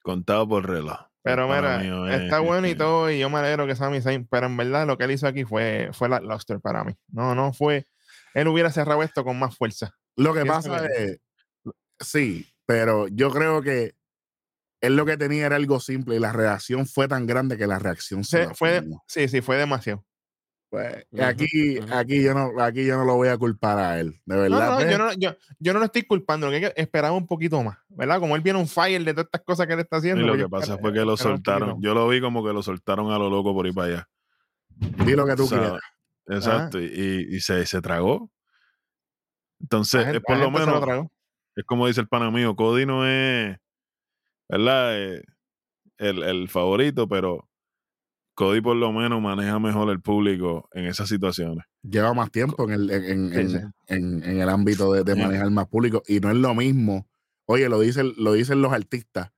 contado por reloj. Pero El pana mira, mío está bueno y todo, y yo me alegro que Sami Zayn, pero en verdad lo que él hizo aquí fue, fue la Luster para mí. No, no fue. Él hubiera cerrado esto con más fuerza. Lo que pasa que- es, sí, pero yo creo que él lo que tenía era algo simple y la reacción fue tan grande que la reacción se fue, sí, sí, fue demasiado. Pues, aquí, aquí yo no, aquí yo no lo voy a culpar a él, de No, verdad. no, pues. yo no, yo, yo no lo estoy culpando, lo que hay que esperaba un poquito más, ¿verdad? Como él viene un fire de todas estas cosas que él está Y haciendo. lo pues que pasa fue que lo soltaron. Yo lo vi como que lo soltaron a lo loco por ir para allá. Di lo que tú O sea, quieras. Exacto. Y, y se, se tragó. Entonces, gente- es por lo lo menos, tragó. es como dice el pana mío, Cody no es, ¿verdad? Eh, el, el favorito, pero Cody por lo menos maneja mejor el público en esas situaciones. Lleva más tiempo en el, en, en- Sí, en- sí. en- en el ámbito de, de Sí. manejar más público y no es lo mismo. Oye, lo dicen, lo dicen los artistas.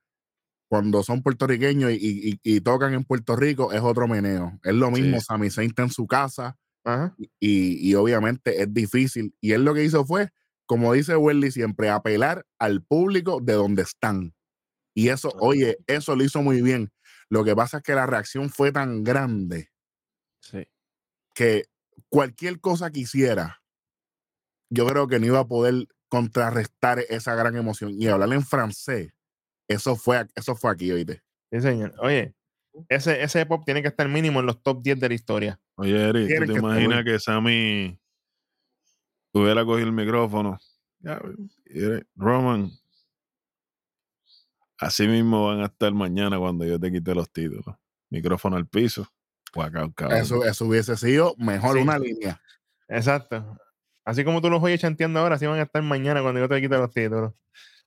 Cuando son puertorriqueños y, y- y tocan en Puerto Rico, es otro meneo. Es lo mismo, Sí. Sami Zayn está en su casa, Ajá. y, y obviamente es difícil. Y él lo que hizo fue, como dice Welly siempre, apelar al público de donde están. Y eso, oye, eso lo hizo muy bien. Lo que pasa es que la reacción fue tan grande Sí. que cualquier cosa que hiciera, yo creo que no iba a poder contrarrestar esa gran emoción. Y hablar en francés, eso fue, eso fue aquí, oíste. Sí, señor. Oye, ese, ese pop tiene que estar mínimo en los top 10 de la historia. Oye, Eric, ¿tú te que imaginas que Sammy hubiera cogido el micrófono? Eric, Roman, así mismo van a estar mañana cuando yo te quite los títulos. Micrófono al piso. Eso, eso hubiese sido mejor Sí. una línea. Exacto. Así como tú los oyes chanteando ahora, así van a estar mañana cuando yo te quite los títulos.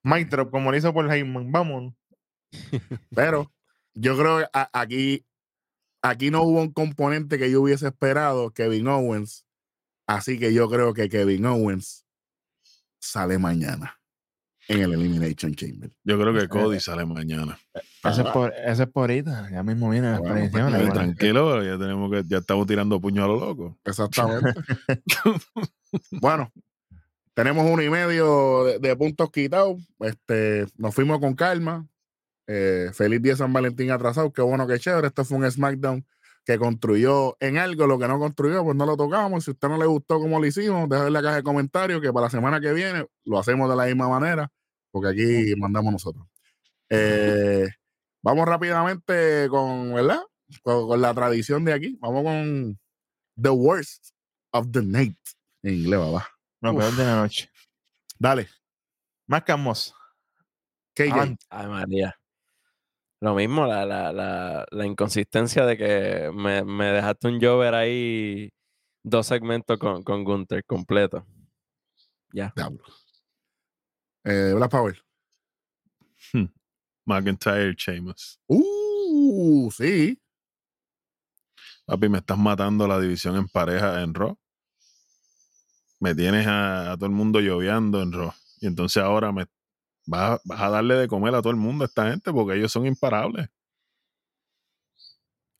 Mike Drop, como lo hizo por Heyman. Vámonos. Pero yo creo que aquí, aquí no hubo un componente que yo hubiese esperado, Kevin Owens. Así que yo creo que Kevin Owens sale mañana en el Elimination Chamber. Yo creo que Cody sale mañana. Ese es por, ese es por ahorita. Ya mismo vienen las Bueno, pues, predicciones. Bueno. tranquilo, ya tenemos que, ya estamos tirando puño a lo loco. Exactamente. bueno, tenemos uno y medio de, de puntos quitados. Este, nos fuimos con calma. Eh, feliz día San Valentín atrasado. Qué bueno, qué chévere. Esto fue un SmackDown que construyó en algo. Lo que no construyó, pues no lo tocamos. Si a usted no le gustó como lo hicimos, déjame en la caja de comentarios que para la semana que viene lo hacemos de la misma manera, porque aquí mandamos nosotros. Eh, vamos rápidamente con, ¿verdad? Con, con la tradición de aquí. Vamos con The Worst of the Night. En inglés, va. Lo peor de la noche. Dale. Más Camos. KJ. Ay, María. Lo mismo, la, la, la, la inconsistencia de que me, me dejaste un Jover ahí dos segmentos con, con Gunther completo. Ya. Diablo. Eh, Black Power. McIntyre, Sheamus. Uh, sí. Papi, me estás matando la división en pareja en Raw. Me tienes a, a todo el mundo lloviando en Raw. Y entonces ahora me vas, vas a darle de comer a todo el mundo a esta gente porque ellos son imparables.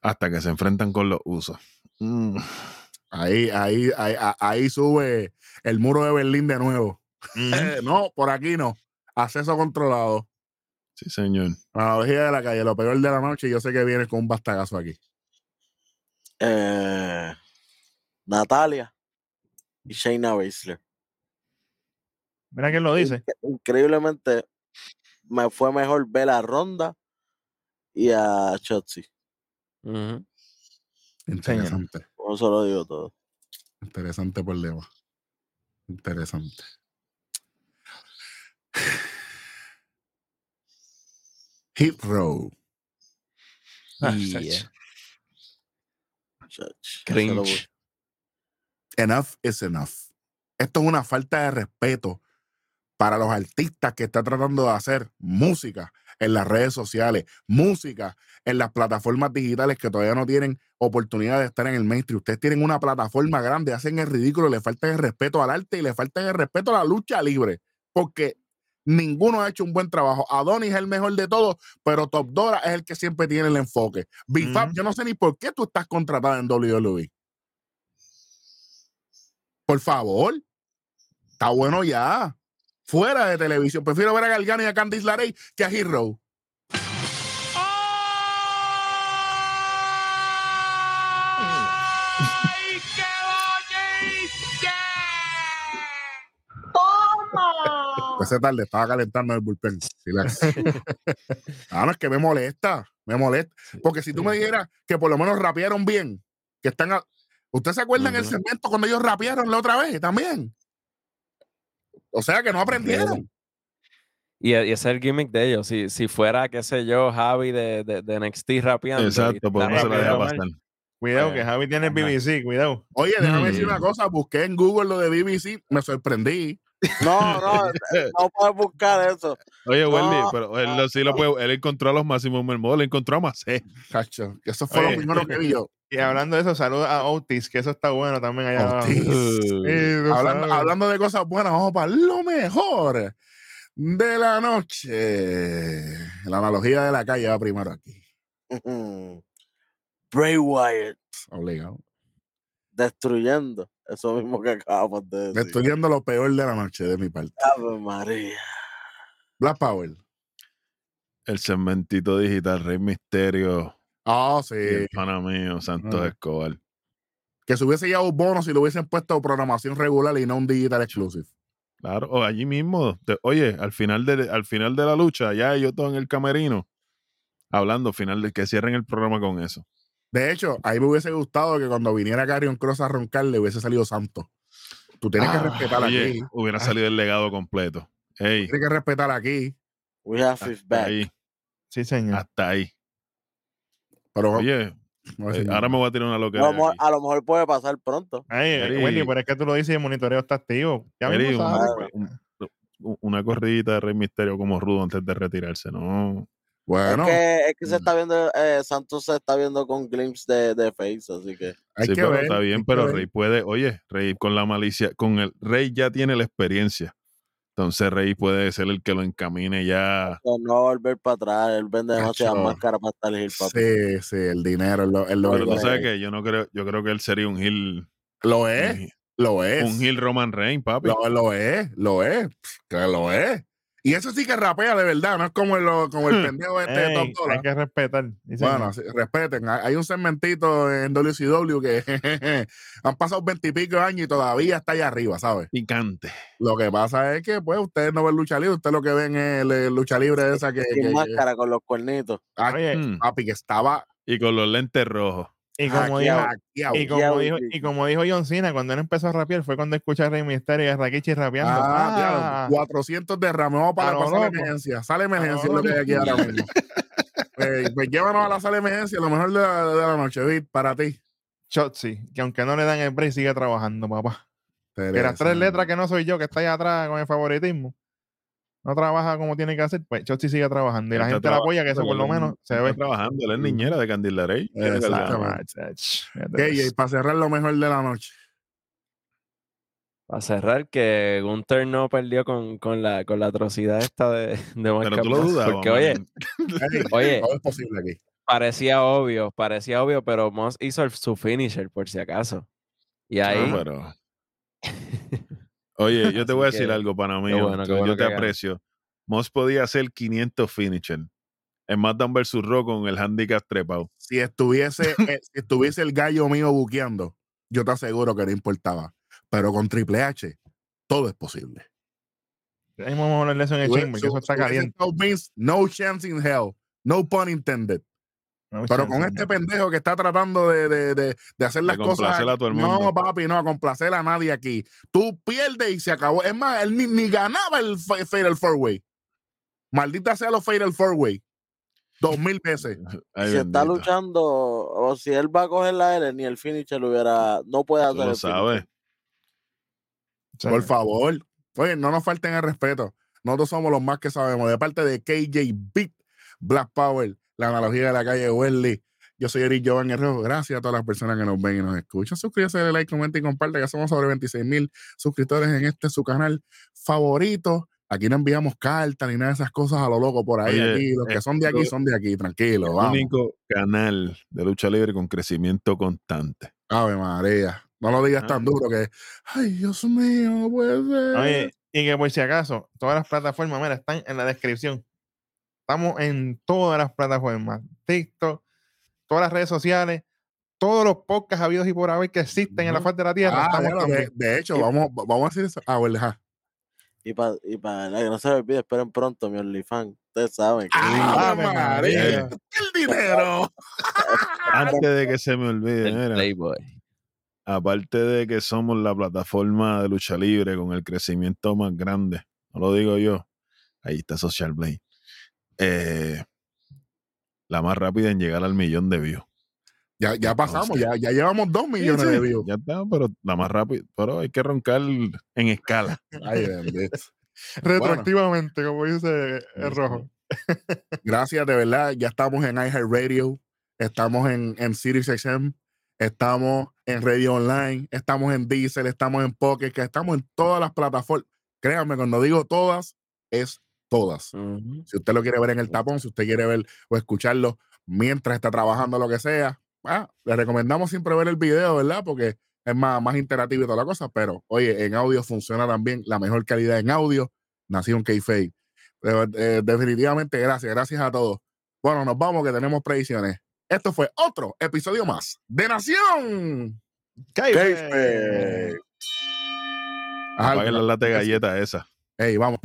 Hasta que se enfrentan con los usos. Mm. Ahí, ahí, ahí, a- ahí sube el muro de Berlín de nuevo. No, por aquí no. Acceso controlado. Sí, señor. Analogía de la calle, lo peor de la noche. y Yo sé que viene con un bastagazo aquí. Eh, Natalia y Shayna Baszler. Mira quién lo dice. Increíblemente me fue mejor ver a Ronda y a Shotzi. Ujú. Interesante. Con eso lo digo todo. Interesante problema. Interesante. Hit Row. Ah, Yeah. Cringe. Enough is enough. Esto es una falta de respeto para los artistas que están tratando de hacer música en las redes sociales, música en las plataformas digitales que todavía no tienen oportunidad de estar en el mainstream. Ustedes tienen una plataforma grande, hacen el ridículo, le faltan el respeto al arte y le faltan el respeto a la lucha libre, porque ninguno ha hecho un buen trabajo. Adonis es el mejor de todos, pero Top Dora es el que siempre tiene el enfoque. Bifab, yo no sé ni por qué tú estás contratada en WWE. Por favor. Está bueno ya. Fuera de televisión. Prefiero ver a Galgano y a Candice LeRae que a Hero. Esa tarde estaba calentando el bullpen. Ah, no, es que me molesta. Me molesta. Porque si tú me dijeras que por lo menos rapearon bien, que están. a- ¿Ustedes se acuerdan el Ujú. segmento cuando ellos rapearon la otra vez también? O sea que no aprendieron. Y, y ese es el gimmick de ellos. Si, si fuera, qué sé yo, Javi de, de, de NXT rapeando. Exacto, por está no se la deja pasar. Cuidado, Pues, que Javi tiene. BBC, cuidado. Oye, déjame Mm. decir una cosa. Busqué en Google lo de BBC. Me sorprendí. No, no, no puedes buscar eso. Oye, Wendy, No, pero él sí lo puede, él encontró a los máximos mermodos, él encontró a Macé. Cacho. que Eso fue Oye. lo primero que vi yo. Y hablando de eso, saludos a Otis, que eso está bueno también allá. Otis. Hablando de cosas buenas, vamos para lo mejor de la noche. La analogía de la calle va primero aquí. Bray Wyatt Obligado. destruyendo eso mismo que acabamos de decir. Destruyendo lo peor de la noche de mi parte. Ave María. Black Power. El segmentito digital, Rey Misterio, Ah, y el sí. pana mío, Santos. Escobar. Que se hubiese llevado un bono si lo hubiesen puesto programación regular y no un digital exclusive. Claro, o allí mismo. te- oye, al final, de, al final de la lucha, ya ellos todos en el camerino, hablando, final de que cierren el programa con eso. De hecho, a mí me hubiese gustado que cuando viniera Carrion Cross a roncar le hubiese salido santo. Tú tienes que Ah, respetar Oye, aquí. hubiera Ah. salido el legado completo. Ey, Tienes que respetar aquí. We have his back. ahí, Sí, señor. hasta ahí. Pero Oye, no sé eh, ahora me voy a tirar una A loquera. lo, mejor, aquí. a lo mejor puede pasar pronto. Ay, Eri. Wendy, pero es que tú lo dices y el monitoreo está activo. Ya Eri, mismo un- sale. un- un- una corridita de Rey Misterio como rudo antes de retirarse, ¿no? Bueno, es, que, es que se Mm. está viendo, eh, Santos se está viendo con glimpse de, de face, así que hay sí, que pero ver. está bien, pero ver. Rey puede, oye, Rey con la malicia, con el Rey ya tiene la experiencia. Entonces Rey puede ser el que lo encamine ya. no va a volver para atrás. Él vende demasiadas máscaras para estar el papi. Sí, sí, el dinero es lo, es lo Pero tú sabes que yo no creo, yo creo que él sería un heel, Lo es, lo es. un heel Roman Reigns, papi. Lo, lo es, lo es. Que lo es. Y eso sí que rapea de verdad, no es como el, como el pendejo este de Top Dollar. hay que respetar. Bueno, sí, respeten. Hay un segmentito en WCW que han pasado veintipico años y todavía está allá arriba, ¿sabes? Picante. Lo que pasa es que, pues, ustedes no ven lucha libre, ustedes lo que ven es el, el lucha libre esa que, Sin que- máscara con los cuernitos. ah, Oye, papi, que estaba Y con los lentes rojos. Y como dijo, y como dijo, y como dijo John Cena, cuando él empezó a rapear fue cuando escuché a Rey Misterio y a Rakichi rapeando. Ah, Ah, diablo, 400 derrames. Vamos para A la lo sala de loco. emergencia. Lo emergencia es lo que hay aquí ahora mismo. Eh, pues llévanos a la sala de emergencia, lo mejor de la, de la noche, Vic, para ti. Shotzi, que aunque no le dan el break, sigue trabajando, papá. Que las tres letras que no soy yo, que está allá atrás con el favoritismo, no trabaja como tiene que hacer, pues Shotzi sigue trabajando. Y la gente la apoya, que eso por lo menos se ve. trabajando, él es niñera de Candila Rey. Ah, y para cerrar lo mejor de la noche. Para cerrar, que Gunther no perdió con, con, la, con la atrocidad esta de, de Mark Pero tú lo dudas. Porque, oye, oye, todo es posible aquí. parecía obvio, parecía obvio, pero Moss hizo el- su finisher por si acaso. Y ahí, pero. Oye, yo te voy a decir algo para mí. bueno, bueno yo te aprecio. Moss podía hacer 500 finisher en SmackDown vs. Raw con el handicap trepado. Si estuviese, eh, si estuviese el gallo mío buqueando, yo te aseguro que no importaba. Pero con Triple H, todo es posible. Ahí vamos a hablar de eso en el chamber, que eso está caliente. No chance in hell. No pun intended. No, Pero con no. este pendejo que está tratando de, de, de, de hacer las cosas. complacer a todo el No, mundo. papi, no, a complacer a nadie aquí. Tú pierdes y se acabó. Es más, él ni, ni ganaba el fa- Fatal Four Way. Maldita sea los Fatal Four Way. Dos mil veces. Ay, si está luchando, o si él va a coger la L, ni el finisher lo hubiera, no puede hacer lo sea, Por favor. Oye, no nos falten el respeto. Nosotros somos los más que sabemos. De parte de KJ Beat, Black Power, la analogía de la calle Welly. Yo soy Eric Jovan Herrero. Gracias a todas las personas que nos ven y nos escuchan. Suscríbase, dale like, comenta y comparte, que somos sobre 26 mil suscriptores en este su canal favorito. Aquí no enviamos cartas ni nada de esas cosas a lo loco por ahí. Oye, aquí. Los que son de aquí son de aquí. Tranquilo, El vamos. único canal de lucha libre con crecimiento constante. Ave María. No lo digas Ah. tan duro que, ay, Dios mío, no puede ser. Oye, y que por si acaso, todas las plataformas, mira, están en la descripción. Estamos en todas las plataformas. TikTok, todas las redes sociales, todos los podcasts habidos y por haber que existen en la faz de la tierra. Ah, de, hecho, Y- vamos, vamos a decir eso. Ah, bueno, ajá. Y para y pa, que no se me olvide, esperen pronto mi OnlyFans. Ustedes saben. que- ¡Ave Ave María! María. ¡El dinero! Antes de que se me olvide, el mira, Playboy. aparte de que somos la plataforma de lucha libre con el crecimiento más grande, no lo digo yo, ahí está Social Blade, eh, la más rápida en llegar al millón de views. Ya, ya pasamos, ya, ya llevamos dos millones Sí, de views. Ya está, pero la más rápida, pero hay que roncar en escala. Ay. Retroactivamente, como dice el rojo. Gracias, de verdad. Ya estamos en iHeartRadio, estamos en, en SiriusXM, estamos en Radio Online, estamos en Diesel, estamos en Pocket, que estamos en todas las plataformas. Créanme, cuando digo todas, es todas. Si usted lo quiere ver en el tapón, si usted quiere ver o escucharlo mientras está trabajando, lo que sea, ah, le recomendamos siempre ver el video, ¿verdad? Porque es más, más interactivo y toda la cosa. Pero, oye, en audio funciona también la mejor calidad en audio, Nación K-Fake. Pero, eh, definitivamente, gracias, gracias a todos. Bueno, nos vamos que tenemos predicciones. Esto fue otro episodio más de Nación. Ajá, Apaguen la lata de galletas esa. Ey, vamos.